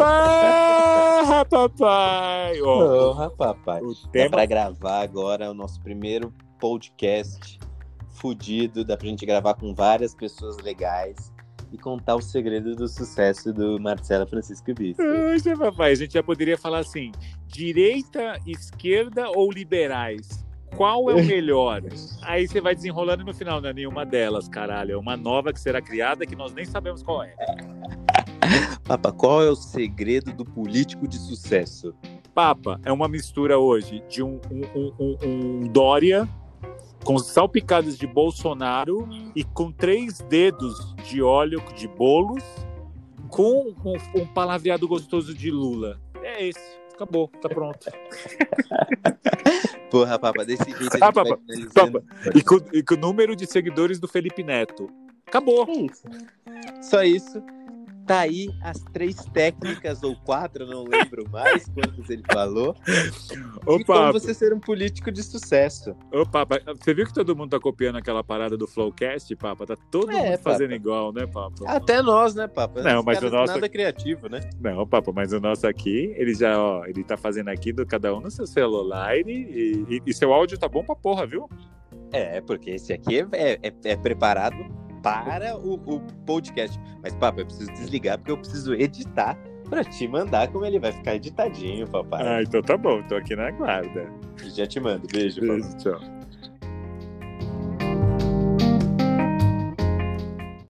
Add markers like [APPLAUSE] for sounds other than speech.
Porra, papai! Porra, papai. o Dá tema pra gravar agora o nosso primeiro podcast fudido. Dá pra gente gravar com várias pessoas legais e contar o segredo do sucesso do Marcelo Francisco Bispo. Poxa, papai, a gente já poderia falar assim: direita, esquerda ou liberais? Qual é o melhor? [LAUGHS] Aí você vai desenrolando e no final, não é nenhuma delas, caralho. É uma nova que será criada que nós nem sabemos qual é. [LAUGHS] Papa, qual é o segredo do político de sucesso? Papa é uma mistura hoje de um, um, um, um- um Dória com salpicadas de Bolsonaro e com três dedos de óleo de bolos com um, um palavreado gostoso de Lula. É esse. Acabou, tá pronto. [LAUGHS] Porra, Papa, desse jeito a gente Ah, vai Papa, finalizando. E com, e com o número de seguidores do Felipe Neto. Acabou. É isso. Só isso. Tá aí as três técnicas, ou quatro, não lembro mais quantas ele falou, Ô, de como você ser um político de sucesso. ô, Papa, você viu que todo mundo tá copiando aquela parada do Flowcast, Papa? Tá todo É, mundo fazendo Papa. igual, né, Papa? Até nós, né, Papa? Não, Os mas o nosso- Nada criativo, né? Não, Papa, mas o nosso aqui, ele já, ó, ele tá fazendo aqui do cada um no seu celular e, e, e seu áudio tá bom pra porra, viu? É, porque esse aqui é, é- é preparado para o, o podcast. Mas, Papa, eu preciso desligar porque eu preciso editar pra te mandar como ele vai ficar editadinho, papai. Ah, então tá bom, tô aqui na guarda. Já te mando. Beijo, papai. Beijo, tchau.